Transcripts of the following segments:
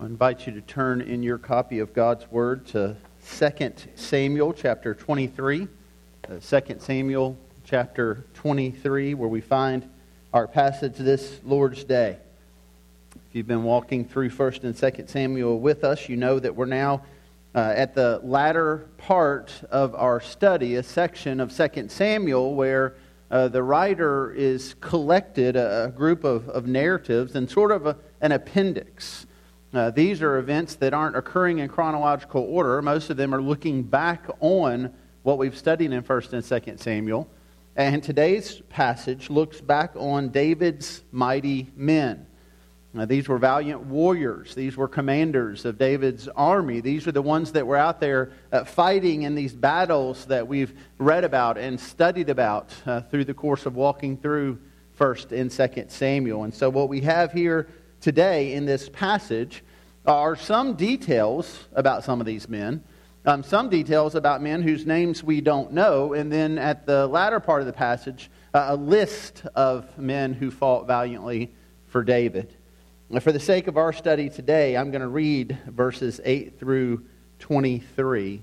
I invite you to turn in your copy of God's Word to 2 Samuel chapter 23. Uh, 2 Samuel chapter 23, where we find our passage this Lord's Day. If you've been walking through 1st and 2nd Samuel with us, you know that we're now uh, at the latter part of our study, a section of 2nd Samuel where uh, the writer is collected a, a group of, of narratives and sort of a, an appendix uh, these are events that aren't occurring in chronological order. Most of them are looking back on what we've studied in 1st and 2nd Samuel. And today's passage looks back on David's mighty men. Now, these were valiant warriors. These were commanders of David's army. These are the ones that were out there uh, fighting in these battles that we've read about and studied about uh, through the course of walking through 1st and 2nd Samuel. And so, what we have here today in this passage are some details about some of these men, um, some details about men whose names we don't know, and then at the latter part of the passage, uh, a list of men who fought valiantly for David. For the sake of our study today, I'm going to read verses 8 through 23,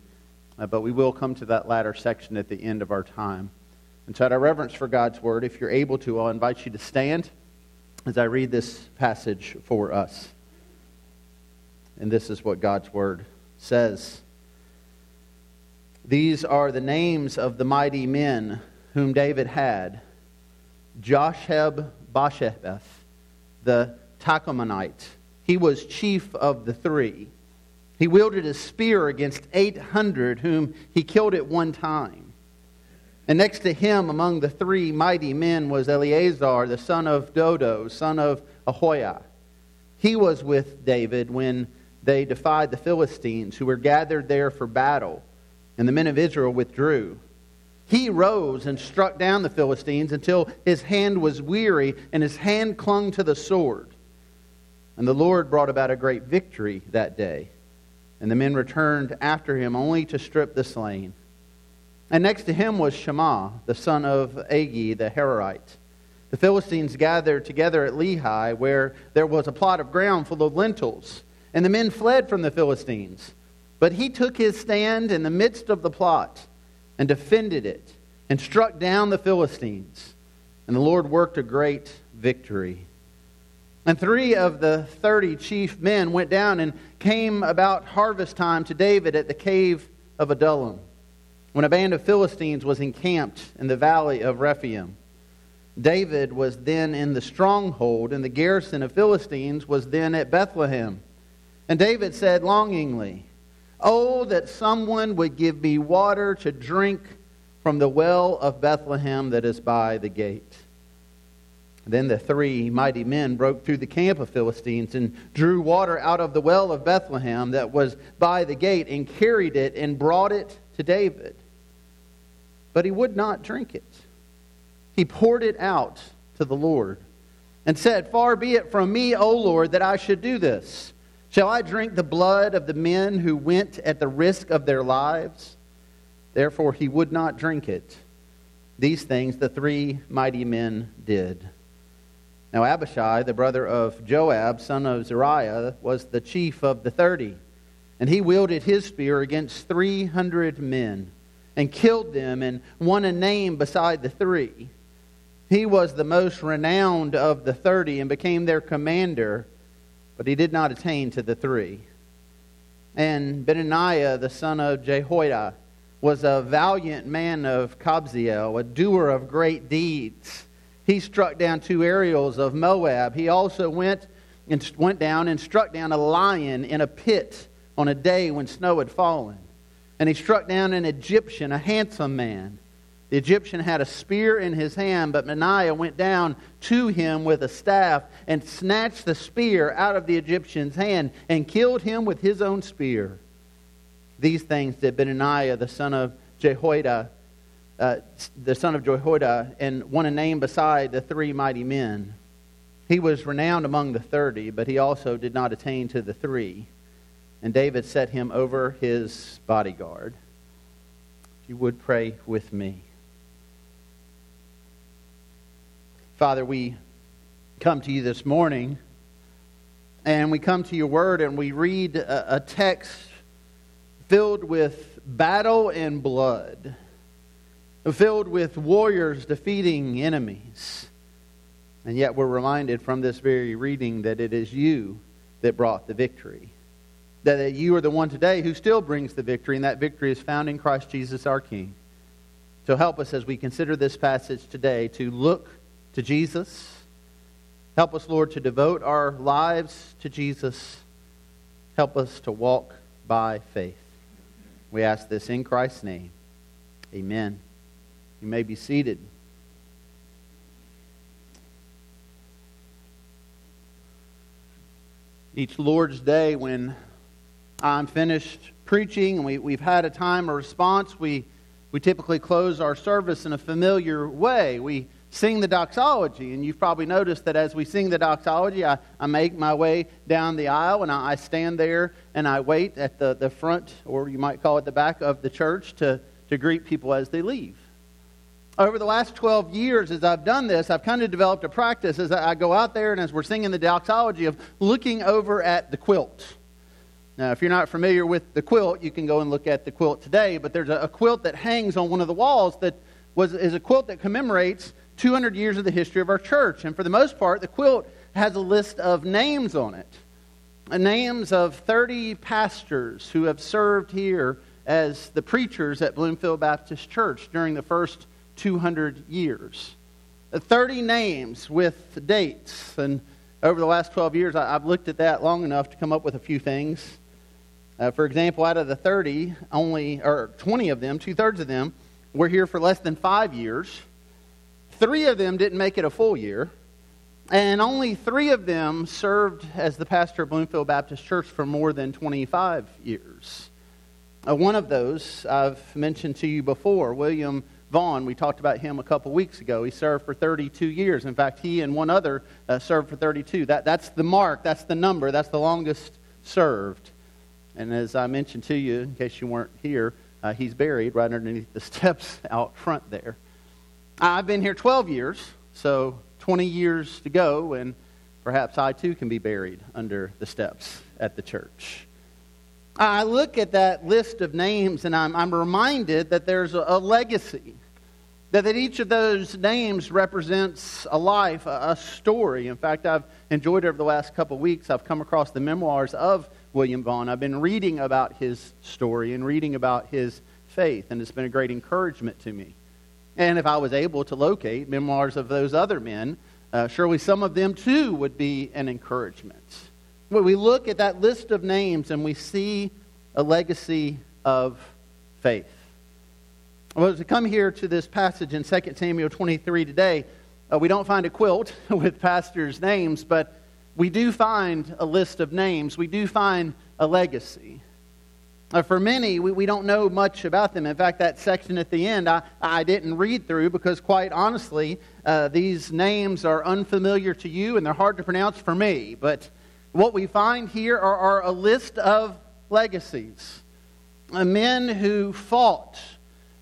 uh, but we will come to that latter section at the end of our time. And so, out of reverence for God's word, if you're able to, I'll invite you to stand as I read this passage for us. And this is what God's word says. These are the names of the mighty men whom David had Josheb Basshebeth, the Tahchemonite. He was chief of the three. He wielded a spear against 800 whom he killed at one time. And next to him, among the three mighty men, was Eleazar, the son of Dodo, son of Ahohiah. He was with David when they defied the Philistines, who were gathered there for battle, and the men of Israel withdrew. He rose and struck down the Philistines until his hand was weary and his hand clung to the sword. And the Lord brought about a great victory that day. And the men returned after him only to strip the slain. And next to him was Shammah, the son of Agee the Hararite. The Philistines gathered together at Lehi, where there was a plot of ground full of lentils. And the men fled from the Philistines. But he took his stand in the midst of the plot and defended it and struck down the Philistines. And the Lord worked a great victory. And three of the thirty chief men went down and came about harvest time to David at the cave of Adullam when a band of Philistines was encamped in the valley of Rephaim. David was then in the stronghold, and the garrison of Philistines was then at Bethlehem. And David said longingly, Oh, that someone would give me water to drink from the well of Bethlehem that is by the gate. Then the three mighty men broke through the camp of Philistines and drew water out of the well of Bethlehem that was by the gate and carried it and brought it to David but he would not drink it. He poured it out to the Lord and said, Far be it from me, O Lord, that I should do this. Shall I drink the blood of the men who went at the risk of their lives? Therefore, he would not drink it. These things the three mighty men did. Now, Abishai, the brother of Joab, son of Zeruiah, was the chief of the thirty, and he wielded his spear against three hundred men and killed them and won a name beside the three. He was the most renowned of the thirty and became their commander, but he did not attain to the three. And Benaiah, the son of Jehoiada, was a valiant man of Kabzeel, a doer of great deeds. He struck down two Ariels of Moab. He also went and went down and struck down a lion in a pit on a day when snow had fallen and he struck down an Egyptian, a handsome man. The Egyptian had a spear in his hand, but Benaiah went down to him with a staff and snatched the spear out of the Egyptian's hand and killed him with his own spear. These things did Benaiah, the son of Jehoiada, uh, the son of Jehoiada, and won a name beside the three mighty men. He was renowned among the thirty, but he also did not attain to the three and David set him over his bodyguard. If you would pray with me. Father, we come to you this morning and we come to your word and we read a, a text filled with battle and blood, filled with warriors defeating enemies. And yet we're reminded from this very reading that it is you that brought the victory. That you are the one today who still brings the victory, and that victory is found in Christ Jesus our King. So help us as we consider this passage today to look to Jesus. Help us, Lord, to devote our lives to Jesus. Help us to walk by faith. We ask this in Christ's name. Amen. You may be seated. Each Lord's Day, when I'm finished preaching and we, we've had a time of response, we, we typically close our service in a familiar way. We sing the doxology. And you've probably noticed that as we sing the doxology, I, I make my way down the aisle and I, I stand there and I wait at the, the front, or you might call it the back of the church, to, to greet people as they leave. Over the last 12 years, as I've done this, I've kind of developed a practice as I go out there and as we're singing the doxology of looking over at the quilt. Now, if you're not familiar with the quilt, you can go and look at the quilt today, but there's a, a quilt that hangs on one of the walls that was, is a quilt that commemorates 200 years of the history of our church. And for the most part, the quilt has a list of names on it. Uh, names of 30 pastors who have served here as the preachers at Bloomfield Baptist Church during the first 200 years. Uh, 30 names with dates. And over the last 12 years, I've looked at that long enough to come up with a few things. Uh, for example, out of the 30, only, or 20 of them, two thirds of them, were here for less than five years. Three of them didn't make it a full year, and only three of them served as the pastor of Bloomfield Baptist Church for more than 25 years. Uh, one of those I've mentioned to you before, William Vaughn. We talked about him a couple weeks ago. He served for 32 years. In fact, he and one other uh, served for 32. That, that's the mark, that's the number, that's the longest served. And as I mentioned to you, in case you weren't here, uh, he's buried right underneath the steps out front there. I've been here 12 years, so 20 years to go, and perhaps I too can be buried under the steps at the church. I look at that list of names and I'm, I'm reminded that there's a, a legacy. That, that each of those names represents a life, a, a story. In fact, I've enjoyed over the last couple of weeks, I've come across the memoirs of William Vaughn. I've been reading about his story and reading about his faith, and it's been a great encouragement to me. And if I was able to locate memoirs of those other men, uh, surely some of them too would be an encouragement. When we look at that list of names and we see a legacy of faith. Well, we come here to this passage in 2 Samuel 23 today, uh, we don't find a quilt with pastors' names, but we do find a list of names. We do find a legacy. Uh, for many, we, we don't know much about them. In fact, that section at the end I, I didn't read through because, quite honestly, uh, these names are unfamiliar to you and they're hard to pronounce for me. But what we find here are, are a list of legacies. Uh, men who fought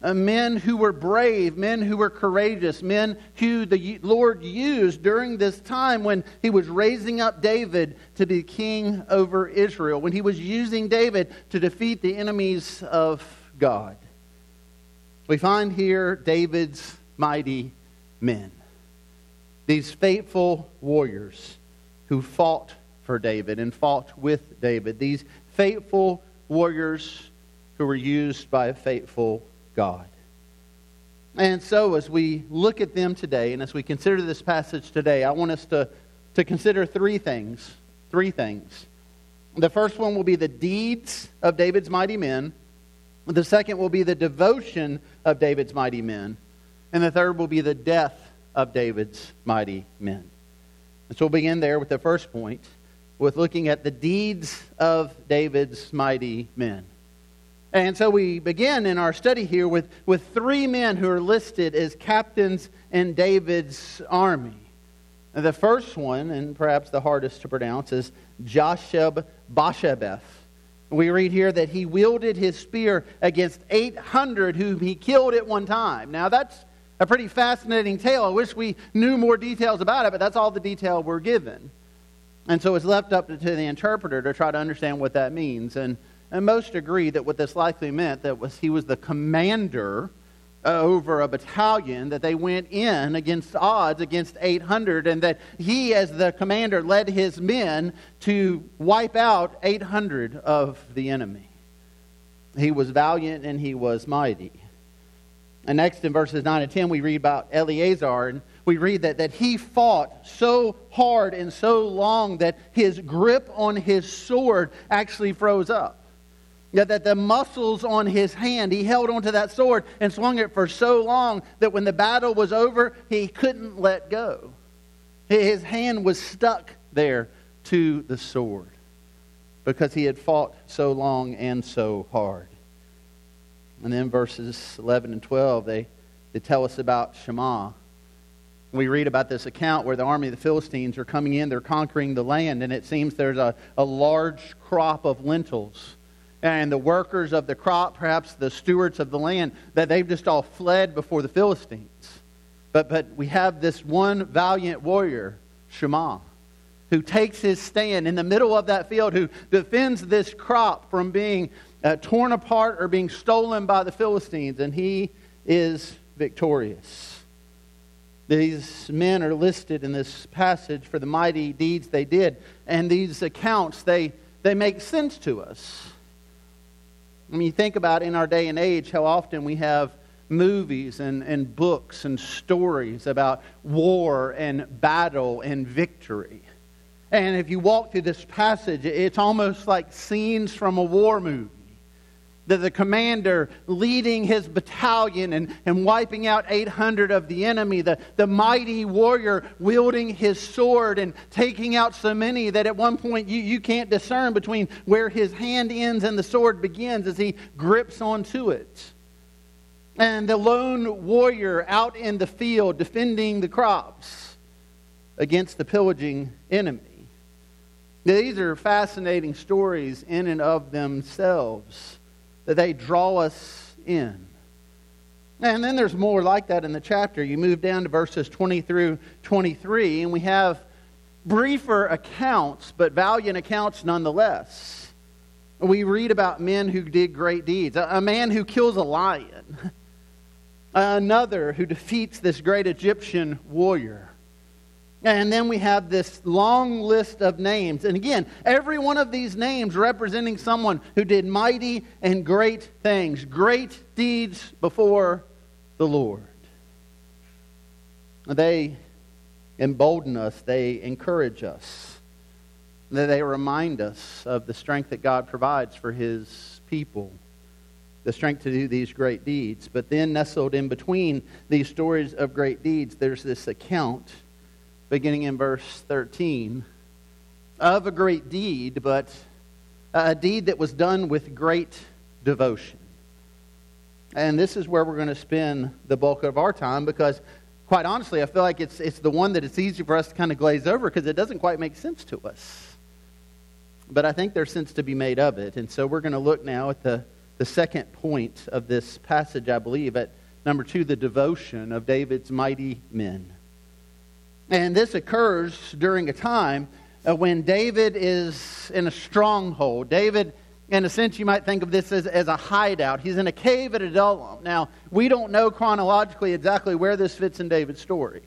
uh, men who were brave, men who were courageous, men who the Lord used during this time when he was raising up David to be king over Israel, when he was using David to defeat the enemies of God. We find here David's mighty men, these faithful warriors who fought for David and fought with David, these faithful warriors who were used by faithful God. And so, as we look at them today, and as we consider this passage today, I want us to, to consider three things. Three things. The first one will be the deeds of David's mighty men. The second will be the devotion of David's mighty men. And the third will be the death of David's mighty men. And so we'll begin there with the first point, with looking at the deeds of David's mighty men. And so we begin in our study here with, with three men who are listed as captains in David's army. The first one, and perhaps the hardest to pronounce, is Josheb Basshebeth. We read here that he wielded his spear against 800 whom he killed at one time. Now, that's a pretty fascinating tale. I wish we knew more details about it, but that's all the detail we're given. And so it's left up to the interpreter to try to understand what that means. And, and most agree that what this likely meant that was he was the commander uh, over a battalion that they went in against odds against 800 and that he as the commander led his men to wipe out 800 of the enemy. He was valiant and he was mighty. And next in verses 9 and 10 we read about eleazar and we read that, that he fought so hard and so long that his grip on his sword actually froze up that the muscles on his hand, he held onto that sword and swung it for so long that when the battle was over, he couldn't let go. His hand was stuck there to the sword because he had fought so long and so hard. And then verses 11 and 12, they, they tell us about Shammah. We read about this account where the army of the Philistines are coming in, they're conquering the land, and it seems there's a, a large crop of lentils and the workers of the crop, perhaps the stewards of the land, that they've just all fled before the Philistines. But, but we have this one valiant warrior, Shammah, who takes his stand in the middle of that field, who defends this crop from being uh, torn apart or being stolen by the Philistines, and he is victorious. These men are listed in this passage for the mighty deeds they did, and these accounts, they, they make sense to us. I mean, you think about in our day and age how often we have movies and, and books and stories about war and battle and victory. And if you walk through this passage, it's almost like scenes from a war movie the, the commander leading his battalion and, and wiping out 800 of the enemy, the, the mighty warrior wielding his sword and taking out so many that at one point you, you can't discern between where his hand ends and the sword begins as he grips onto it. And the lone warrior out in the field defending the crops against the pillaging enemy. These are fascinating stories in and of themselves that they draw us in. And then there's more like that in the chapter. You move down to verses 20 through 23, and we have briefer accounts, but valiant accounts nonetheless. We read about men who did great deeds. A, man who kills a lion, another who defeats this great Egyptian warrior. And then we have this long list of names. And again, every one of these names representing someone who did mighty and great things, great deeds before the Lord. They embolden us, they encourage us, they remind us of the strength that God provides for his people, the strength to do these great deeds. But then, nestled in between these stories of great deeds, there's this account beginning in verse 13, of a great deed, but a deed that was done with great devotion. And this is where we're going to spend the bulk of our time because, quite honestly, I feel like it's, it's the one that it's easy for us to kind of glaze over because it doesn't quite make sense to us. But I think there's sense to be made of it. And so we're going to look now at the, the second point of this passage, I believe, at number two, the devotion of David's mighty men. And this occurs during a time uh, when David is in a stronghold. David, in a sense, you might think of this as, as a hideout. He's in a cave at Adullam. Now, we don't know chronologically exactly where this fits in David's story.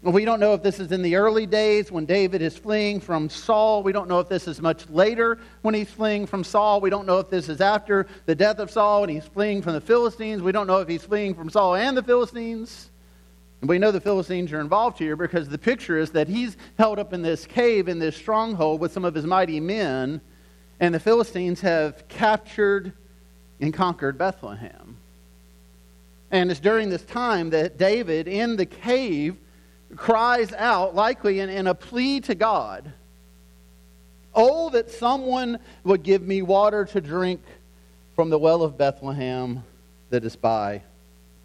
We don't know if this is in the early days when David is fleeing from Saul. We don't know if this is much later when he's fleeing from Saul. We don't know if this is after the death of Saul and he's fleeing from the Philistines. We don't know if he's fleeing from Saul and the Philistines. And we know the Philistines are involved here because the picture is that he's held up in this cave, in this stronghold, with some of his mighty men, and the Philistines have captured and conquered Bethlehem. And it's during this time that David, in the cave, cries out, likely in, in a plea to God Oh, that someone would give me water to drink from the well of Bethlehem that is by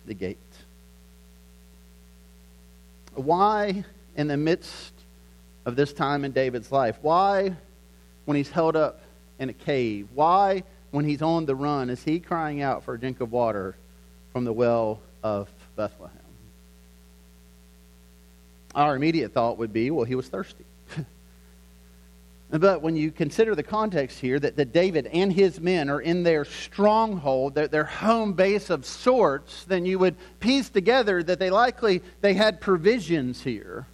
the gate. Why, in the midst of this time in David's life, why, when he's held up in a cave, why, when he's on the run, is he crying out for a drink of water from the well of Bethlehem? Our immediate thought would be, well, he was thirsty. But when you consider the context here, that, that David and his men are in their stronghold, their, their home base of sorts, then you would piece together that they likely they had provisions here.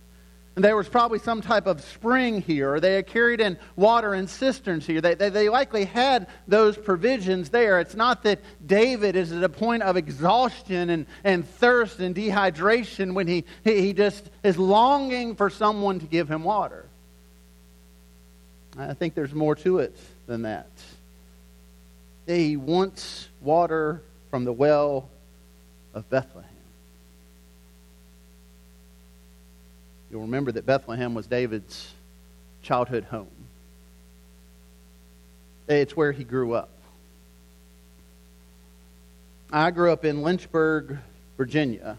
And there was probably some type of spring here, or they had carried in water in cisterns here. They, they, they likely had those provisions there. It's not that David is at a point of exhaustion and, and thirst and dehydration when he, he, he just is longing for someone to give him water. I think there's more to it than that. He wants water from the well of Bethlehem. You'll remember that Bethlehem was David's childhood home. It's where he grew up. I grew up in Lynchburg, Virginia.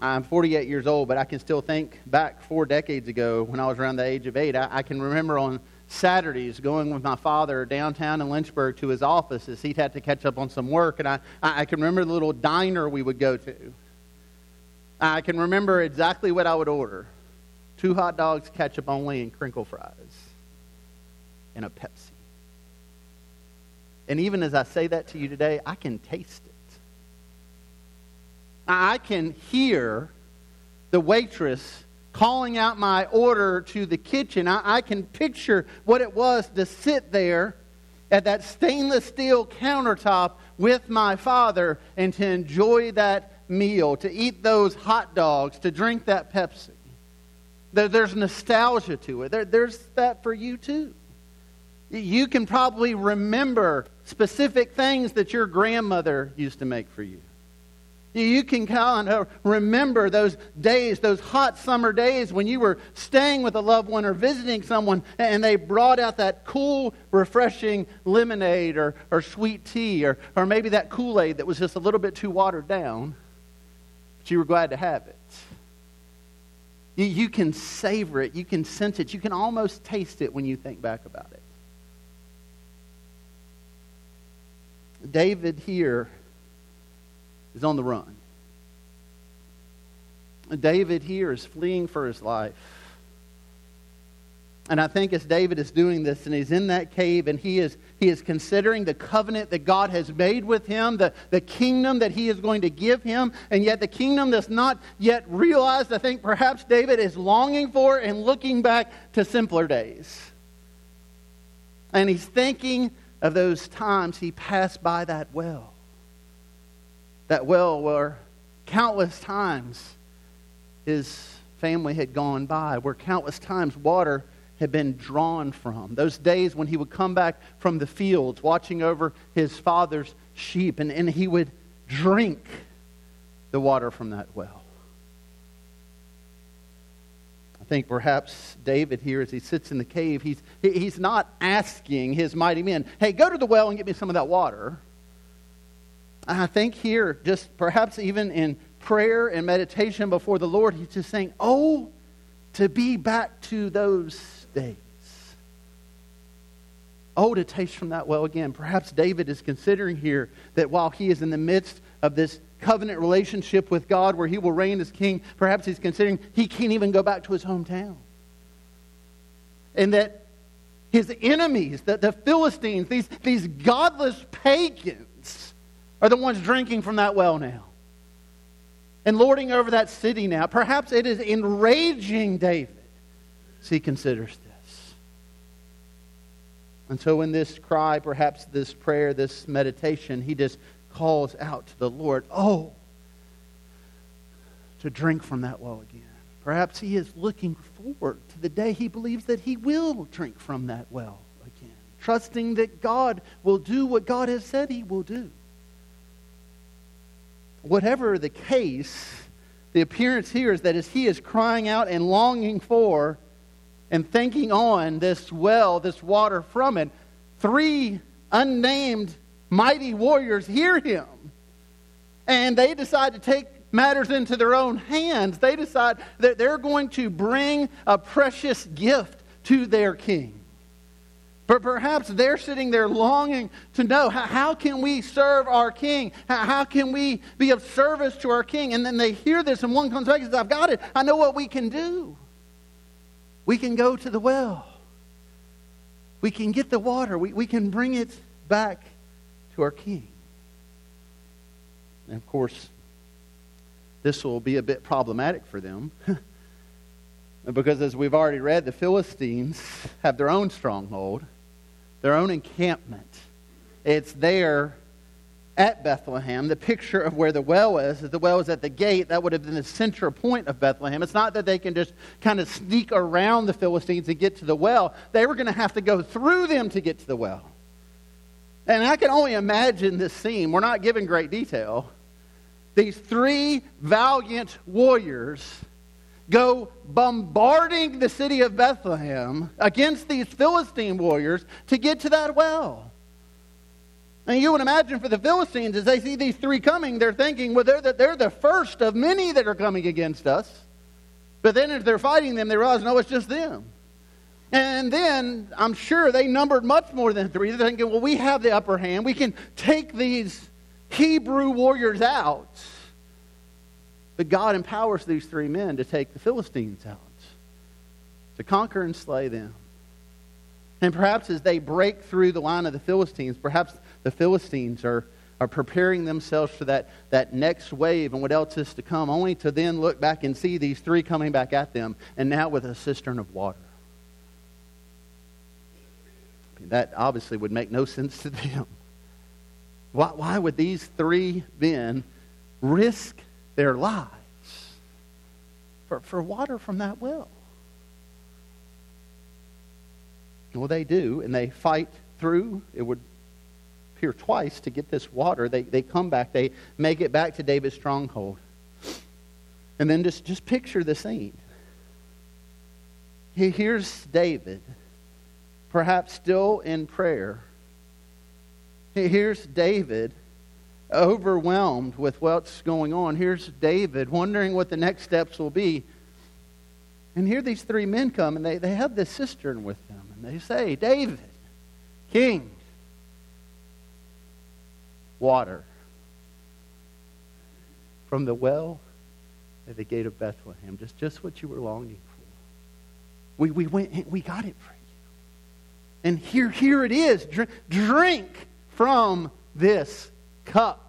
I'm 48 years old, but I can still think back four decades ago when I was around the age of eight. I, I can remember on Saturdays going with my father downtown in Lynchburg to his office as he'd had to catch up on some work. And I, I can remember the little diner we would go to. I can remember exactly what I would order two hot dogs, ketchup only, and crinkle fries, and a Pepsi. And even as I say that to you today, I can taste. I can hear the waitress calling out my order to the kitchen. I, I, can picture what it was to sit there at that stainless steel countertop with my father and to enjoy that meal, to eat those hot dogs, to drink that Pepsi. There, there's nostalgia to it. There, there's that for you too. You can probably remember specific things that your grandmother used to make for you. You can kind of remember those days, those hot summer days when you were staying with a loved one or visiting someone and they brought out that cool, refreshing lemonade or, or sweet tea or, or maybe that Kool Aid that was just a little bit too watered down, but you were glad to have it. You, you can savor it, you can sense it, you can almost taste it when you think back about it. David here is on the run. David here is fleeing for his life. And I think as David is doing this and he's in that cave and he is, he is considering the covenant that God has made with him, the, the kingdom that he is going to give him, and yet the kingdom that's not yet realized, I think perhaps David is longing for and looking back to simpler days. And he's thinking of those times he passed by that well that well where countless times his family had gone by, where countless times water had been drawn from. Those days when he would come back from the fields watching over his father's sheep and, and he would drink the water from that well. I think perhaps David here, as he sits in the cave, he's, he's not asking his mighty men, hey, go to the well and get me some of that water. I think here, just perhaps even in prayer and meditation before the Lord, he's just saying, Oh, to be back to those days. Oh, to taste from that well again. Perhaps David is considering here that while he is in the midst of this covenant relationship with God where he will reign as king, perhaps he's considering he can't even go back to his hometown. And that his enemies, the, the Philistines, these, these godless pagans, are the ones drinking from that well now and lording over that city now. Perhaps it is enraging David as he considers this. And so, in this cry, perhaps this prayer, this meditation, he just calls out to the Lord, Oh, to drink from that well again. Perhaps he is looking forward to the day he believes that he will drink from that well again, trusting that God will do what God has said he will do whatever the case, the appearance here is that as he is crying out and longing for and thinking on this well, this water from it, three unnamed mighty warriors hear him. And they decide to take matters into their own hands. They decide that they're going to bring a precious gift to their king. But perhaps they're sitting there longing to know how, how can we serve our king? How, how, can we be of service to our king? And then they hear this, and one comes back and says, I've got it. I know what we can do. We can go to the well. we can get the water. We, we can bring it back to our king. And of course, this will be a bit problematic for them. because as we've already read, the Philistines have their own stronghold, their own encampment. It's there at Bethlehem. The picture of where the well is, if the well is at the gate, that would have been the central point of Bethlehem. It's not that they can just kind of sneak around the Philistines and get to the well. They were going to have to go through them to get to the well. And I can only imagine this scene. We're not given great detail. These three valiant warriors go bombarding the city of Bethlehem against these Philistine warriors to get to that well. And you would imagine for the Philistines, as they see these three coming, they're thinking, well, they're the, they're the first of many that are coming against us. But then as they're fighting them, they realize, no, it's just them. And then I'm sure they numbered much more than three. They're thinking, well, we have the upper hand. We can take these Hebrew warriors out. But God empowers these three men to take the Philistines out, to conquer and slay them. And perhaps as they break through the line of the Philistines, perhaps the Philistines are, are preparing themselves for that, that next wave and what else is to come, only to then look back and see these three coming back at them, and now with a cistern of water. That obviously would make no sense to them. Why, why would these three men risk their lives for, for water from that well? Well, they do, and they fight through. It would appear twice to get this water. They, they come back, they make it back to David's stronghold. And then just, just picture the scene. Here's David, perhaps still in prayer. Here's David, overwhelmed with what's going on. Here's David, wondering what the next steps will be. And here these three men come, and they, they have this cistern with them. And they say, David, king, water from the well at the gate of Bethlehem. Just, just what you were longing for. We, we went we got it for you. And here, here it is. Drink, drink from this cup.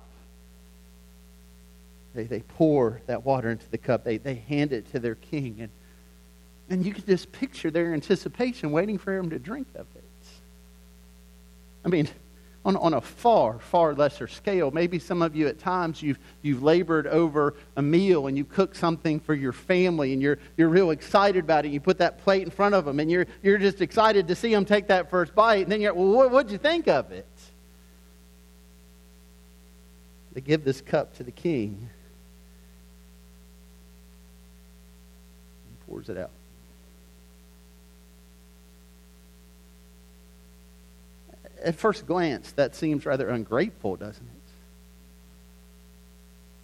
They, they pour that water into the cup. They, they hand it to their king. And, and you can just picture their anticipation waiting for him to drink of it. I mean, on, on a far, far lesser scale. Maybe some of you at times you've, you've labored over a meal and you cook something for your family and you're, you're real excited about it. You put that plate in front of them and you're, you're just excited to see them take that first bite. And then you're, well, what, what'd you think of it? They give this cup to the king. pours it out. at first glance, that seems rather ungrateful, doesn't it?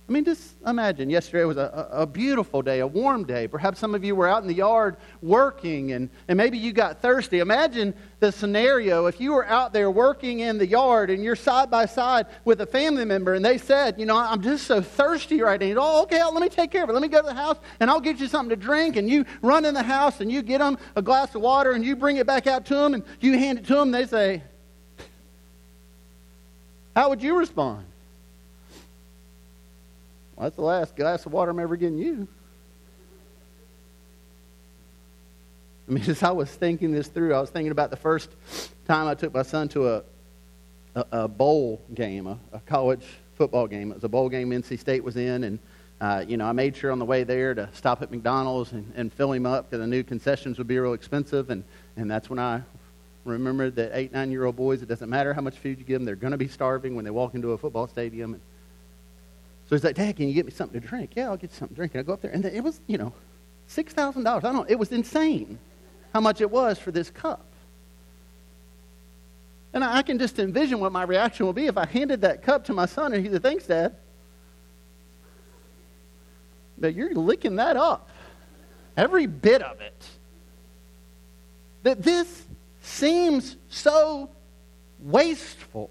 I mean, just imagine yesterday was a, a, beautiful day, a warm day. Perhaps some of you were out in the yard working and, and maybe you got thirsty. Imagine the scenario if you were out there working in the yard and you're side by side with a family member and they said, You know, I'm just so thirsty right now. Oh, okay, let me take care of it. Let me go to the house and I'll get you something to drink. And you run in the house and you get them a glass of water and you bring it back out to them and you hand it to them. They say, how would you respond? Well, that's the last glass of water I'm ever getting you. I mean, as I was thinking this through, I was thinking about the first time I took my son to a, a, a bowl game, a, a, college football game. It was a bowl game NC State was in, and uh, you know, I made sure on the way there to stop at McDonald's and, and fill him up because I knew concessions would be real expensive, and, and that's when I remembered that eight, nine year old boys, it doesn't matter how much food you give them, they're going to be starving when they walk into a football stadium. And so he's like, Dad, can you get me something to drink? Yeah, I'll get you something to drink. And I go up there, and it was, you know, $6,000. I don't know. It was insane how much it was for this cup. And I can just envision what my reaction will be if I handed that cup to my son and he said, Thanks, Dad. But you're licking that up. Every bit of it. That this seems so wasteful.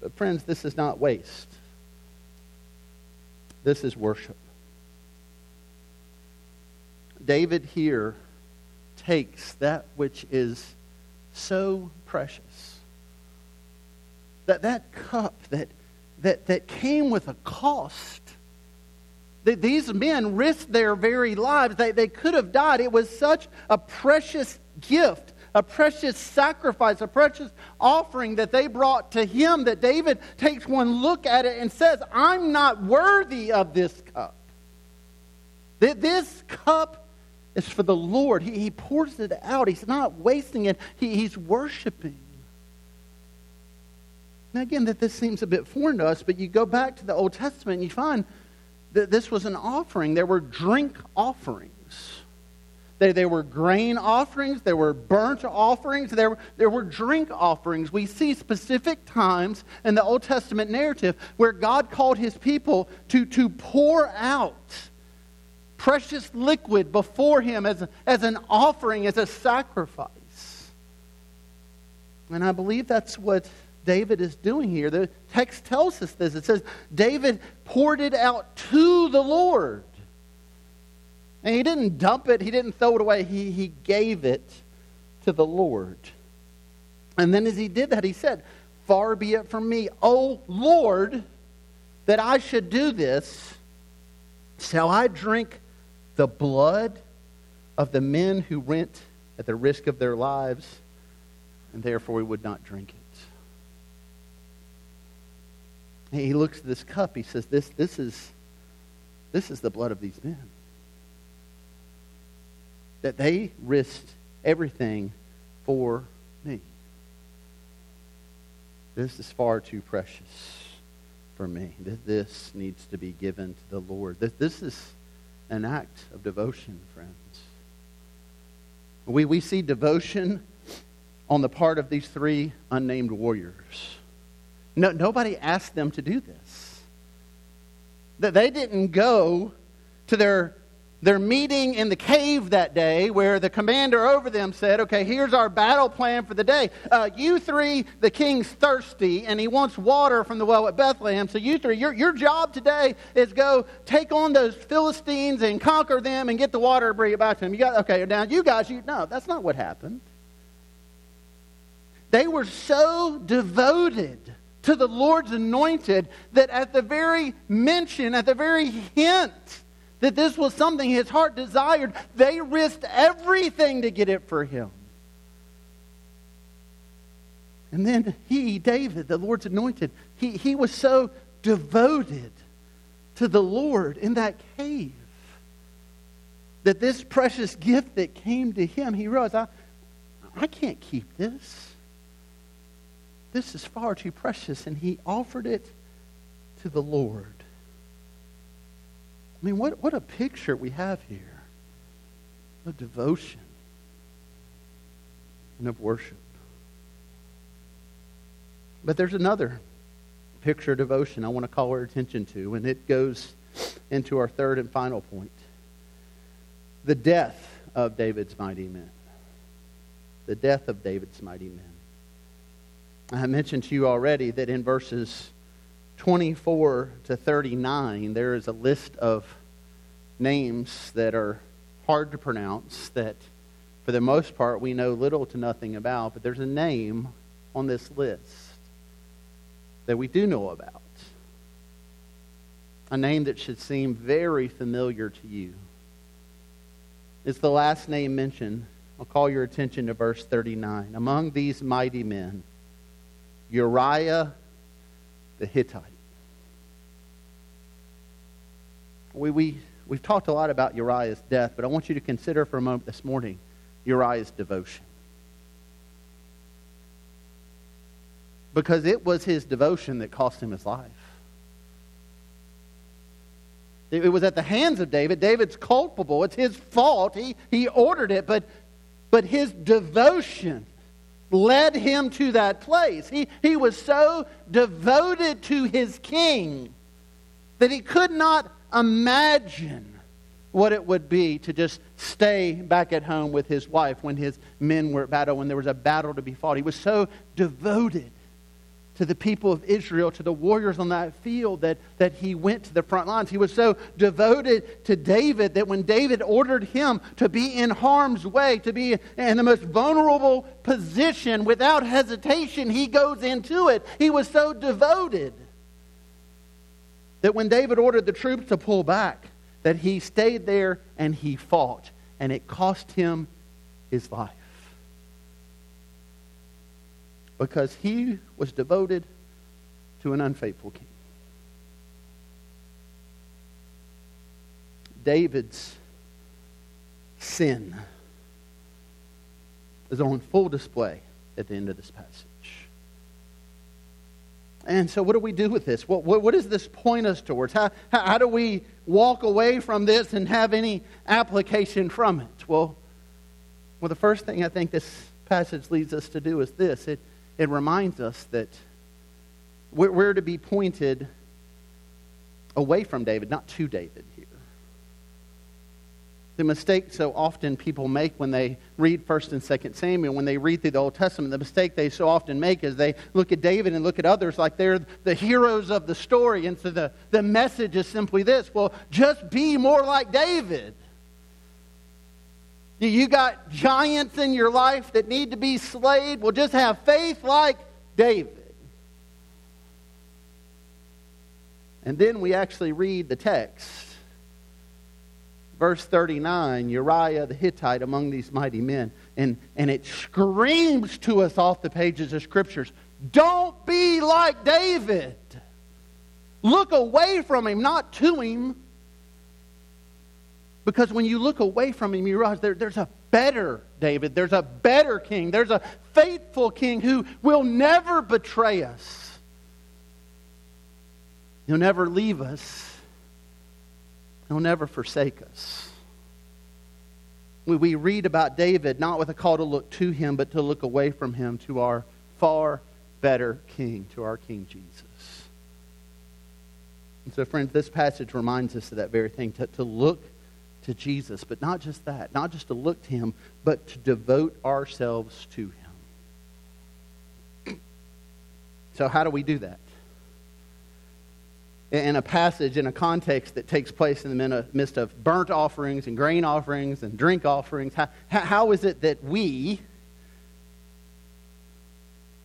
But, friends, this is not waste. This is worship. David here takes that which is so precious. That that cup that, that, that came with a cost. That these men risked their very lives. They, they could have died. It was such a precious gift, a precious sacrifice, a precious offering that they brought to him that David takes one look at it and says, I'm not worthy of this cup. That This cup is for the Lord. He, he pours it out. He's not wasting it. He, he's worshiping. Now, again, that this seems a bit foreign to us, but you go back to the Old Testament and you find that this was an offering. There were drink offerings. There, there were grain offerings, there were burnt offerings, there, there were drink offerings. We see specific times in the Old Testament narrative where God called his people to, to pour out precious liquid before him as, as an offering, as a sacrifice. And I believe that's what David is doing here. The text tells us this. It says, David poured it out to the Lord. And he didn't dump it, he didn't throw it away, he, he gave it to the Lord. And then as he did that, he said, Far be it from me, O Lord, that I should do this. Shall I drink the blood of the men who went at the risk of their lives, and therefore we would not drink it. He looks at this cup. He says, "This, this is, this is the blood of these men. That they risked everything for me. This is far too precious for me. That this needs to be given to the Lord. This is an act of devotion, friends. We, we see devotion on the part of these three unnamed warriors. No, nobody asked them to do this. That they didn't go to their their meeting in the cave that day where the commander over them said, Okay, here's our battle plan for the day. Uh, you three, the king's thirsty and he wants water from the well at Bethlehem. So, you three, your, your job today is go take on those Philistines and conquer them and get the water and bring it back to him. You got, okay, now you guys, you no, that's not what happened. They were so devoted to the Lord's anointed that at the very mention, at the very hint, that this was something his heart desired, they risked everything to get it for him. And then he, David, the Lord's anointed, he, he was so devoted to the Lord in that cave that this precious gift that came to him, he realized, I, I can't keep this. This is far too precious. And he offered it to the Lord. I mean, what, what a picture we have here of devotion and of worship. But there's another picture of devotion I want to call our attention to, and it goes into our third and final point the death of David's mighty men. The death of David's mighty men. I mentioned to you already that in verses 24 to 39, there is a list of names that are hard to pronounce that, for the most part, we know little to nothing about. But there's a name on this list that we do know about. A name that should seem very familiar to you. It's the last name mentioned. I'll call your attention to verse 39. Among these mighty men, Uriah the Hittite. We, we, we've talked a lot about Uriah's death, but I want you to consider for a moment this morning Uriah's devotion. Because it was his devotion that cost him his life. It was at the hands of David. David's culpable. It's his fault. He, he ordered it, but, but his devotion led him to that place. He, he was so devoted to his king that he could not imagine what it would be to just stay back at home with his wife when his men were at battle, when there was a battle to be fought. He was so devoted to the people of Israel, to the warriors on that field, that, that he went to the front lines. He was so devoted to David that when David ordered him to be in harm's way, to be in the most vulnerable position, without hesitation, he goes into it. He was so devoted that when David ordered the troops to pull back, that he stayed there and he fought, and it cost him his life because he was devoted to an unfaithful king. David's sin is on full display at the end of this passage. And so, what do we do with this? What, what, what does this point us towards? How, how, do we walk away from this and have any application from it? Well, well, the first thing I think this passage leads us to do is this it, it reminds us that we're, we're to be pointed away from David, not to David here. The mistake so often people make when they read 1st and 2nd Samuel, when they read through the Old Testament, the mistake they so often make is they look at David and look at others like they're the heroes of the story. And so the, the message is simply this well, just be more like David. You got giants in your life that need to be slayed. Well, just have faith like David. And then we actually read the text. Verse 39 Uriah the Hittite among these mighty men. And, and it screams to us off the pages of Scriptures don't be like David. Look away from him, not to him. Because when you look away from him, you realize there, there's a better David. There's a better king. There's a faithful king who will never betray us. He'll never leave us. He'll never forsake us. We, we read about David not with a call to look to him, but to look away from him to our far better king, to our King Jesus. And so, friends, this passage reminds us of that very thing to, to look to Jesus. But not just that, not just to look to him, but to devote ourselves to him. So, how do we do that? In a passage, in a context that takes place in the midst of burnt offerings and grain offerings and drink offerings, how, how is it that we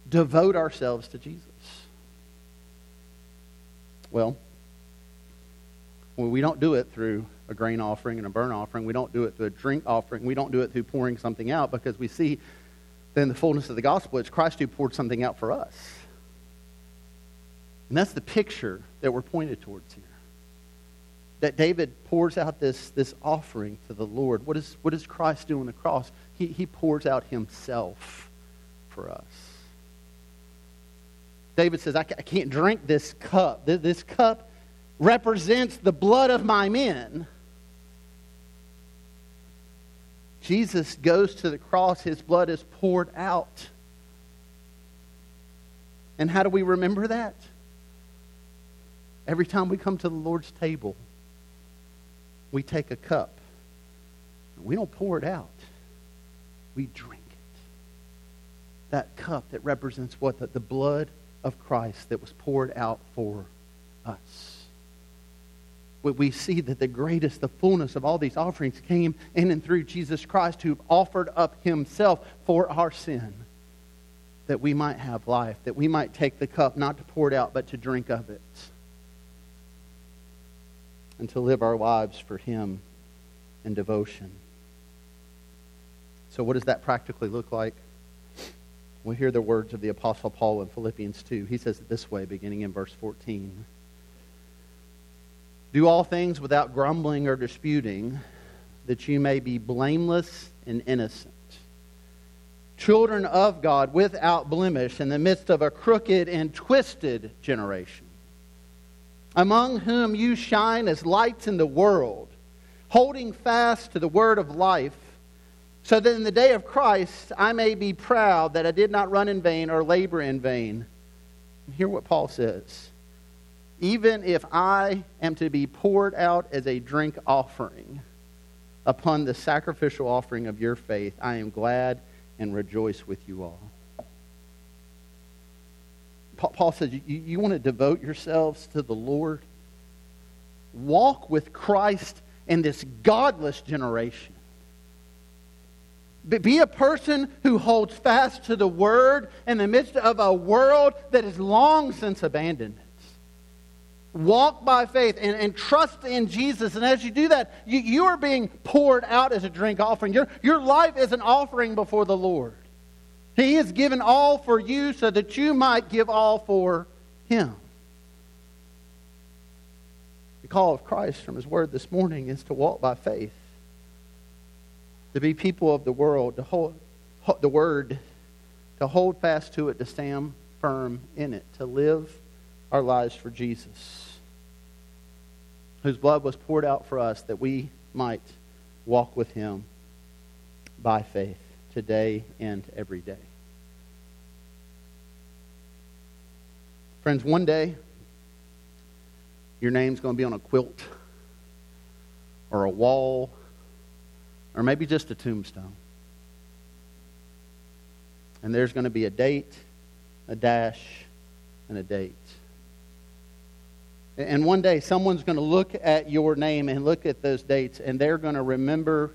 devote ourselves to Jesus? Well, well, we don't do it through a grain offering and a burnt offering. We don't do it through a drink offering. We don't do it through pouring something out because we see that in the fullness of the gospel, it's Christ who poured something out for us. And that's the picture that we're pointed towards here. That David pours out this, this offering to the Lord. What, is, what does Christ do on the cross? He, he pours out himself for us. David says, I can't drink this cup. This cup represents the blood of my men. Jesus goes to the cross, his blood is poured out. And how do we remember that? Every time we come to the Lord's table, we take a cup. We don't pour it out, we drink it. That cup that represents what? The, the blood of Christ that was poured out for us we see that the greatest, the fullness of all these offerings came in and through Jesus Christ, who offered up himself for our sin, that we might have life, that we might take the cup, not to pour it out, but to drink of it, and to live our lives for him in devotion. So, what does that practically look like? We hear the words of the Apostle Paul in Philippians 2. He says it this way, beginning in verse 14. Do all things without grumbling or disputing, that you may be blameless and innocent. Children of God without blemish in the midst of a crooked and twisted generation, among whom you shine as lights in the world, holding fast to the word of life, so that in the day of Christ I may be proud that I did not run in vain or labor in vain. Hear what Paul says even if I am to be poured out as a drink offering upon the sacrificial offering of your faith, I am glad and rejoice with you all. Paul says, you, you want to devote yourselves to the Lord? Walk with Christ in this godless generation. Be a person who holds fast to the word in the midst of a world that is long since abandoned. Walk by faith and, and trust in Jesus. And as you do that, you, you are being poured out as a drink offering. Your, your life is an offering before the Lord. He has given all for you so that you might give all for Him. The call of Christ from His Word this morning is to walk by faith to be people of the world, to hold the word, to hold fast to it, to stand firm in it, to live our lives for Jesus, whose blood was poured out for us that we might walk with him by faith today and every day. Friends, one day your name's going to be on a quilt or a wall or maybe just a tombstone. And there's going to be a date, a dash, and a date. And one day, someone's going to look at your name and look at those dates, and they're going to remember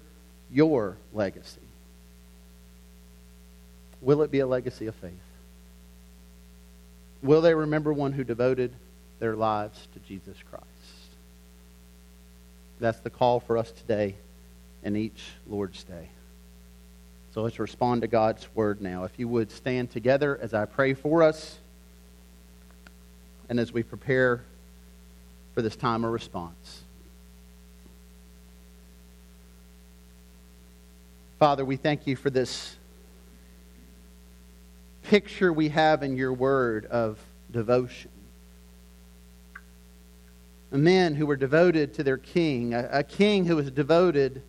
your legacy. Will it be a legacy of faith? Will they remember one who devoted their lives to Jesus Christ? That's the call for us today and each Lord's Day. So let's respond to God's word now. If you would stand together as I pray for us and as we prepare for this time of response. Father, we thank you for this picture we have in your word of devotion men who were devoted to their king, a, a, king who was devoted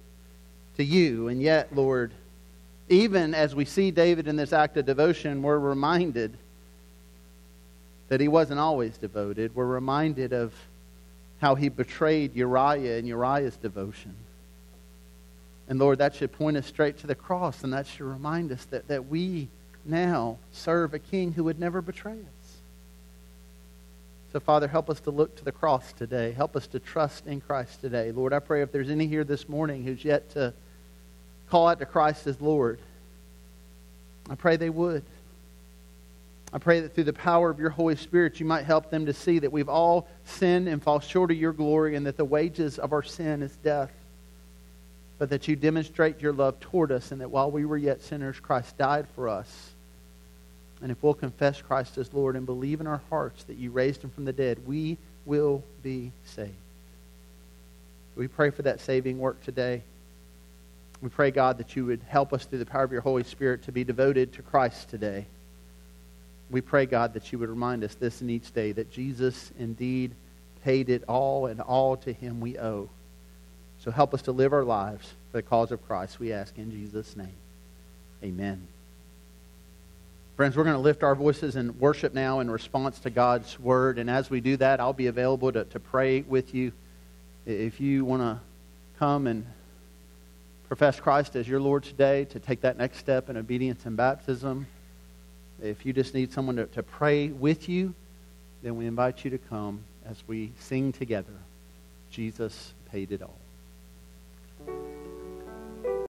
to you. And yet, Lord, even as we see David in this act of devotion, we're reminded that he wasn't always devoted. We're reminded of how he betrayed Uriah and Uriah's devotion. And Lord, that should point us straight to the cross, and that should remind us that, that we now serve a king who would never betray us. So, Father, help us to look to the cross today. Help us to trust in Christ today. Lord, I pray if there's any here this morning who's yet to call out to Christ as Lord, I pray they would. I pray that through the power of your Holy Spirit, you might help them to see that we've all sinned and fall short of your glory and that the wages of our sin is death. But that you demonstrate your love toward us and that while we were yet sinners, Christ died for us. And if we'll confess Christ as Lord and believe in our hearts that you raised him from the dead, we will be saved. We pray for that saving work today. We pray, God, that you would help us through the power of your Holy Spirit to be devoted to Christ today. We pray, God, that you would remind us this in each day that Jesus indeed paid it all, and all to him we owe. So help us to live our lives for the cause of Christ, we ask in Jesus' name. Amen. Friends, we're going to lift our voices in worship now in response to God's word. And as we do that, I'll be available to, to pray with you. If you want to come and profess Christ as your Lord today, to take that next step in obedience and baptism, if you just need someone to, to pray with you, then we invite you to come as we sing together. Jesus paid it all.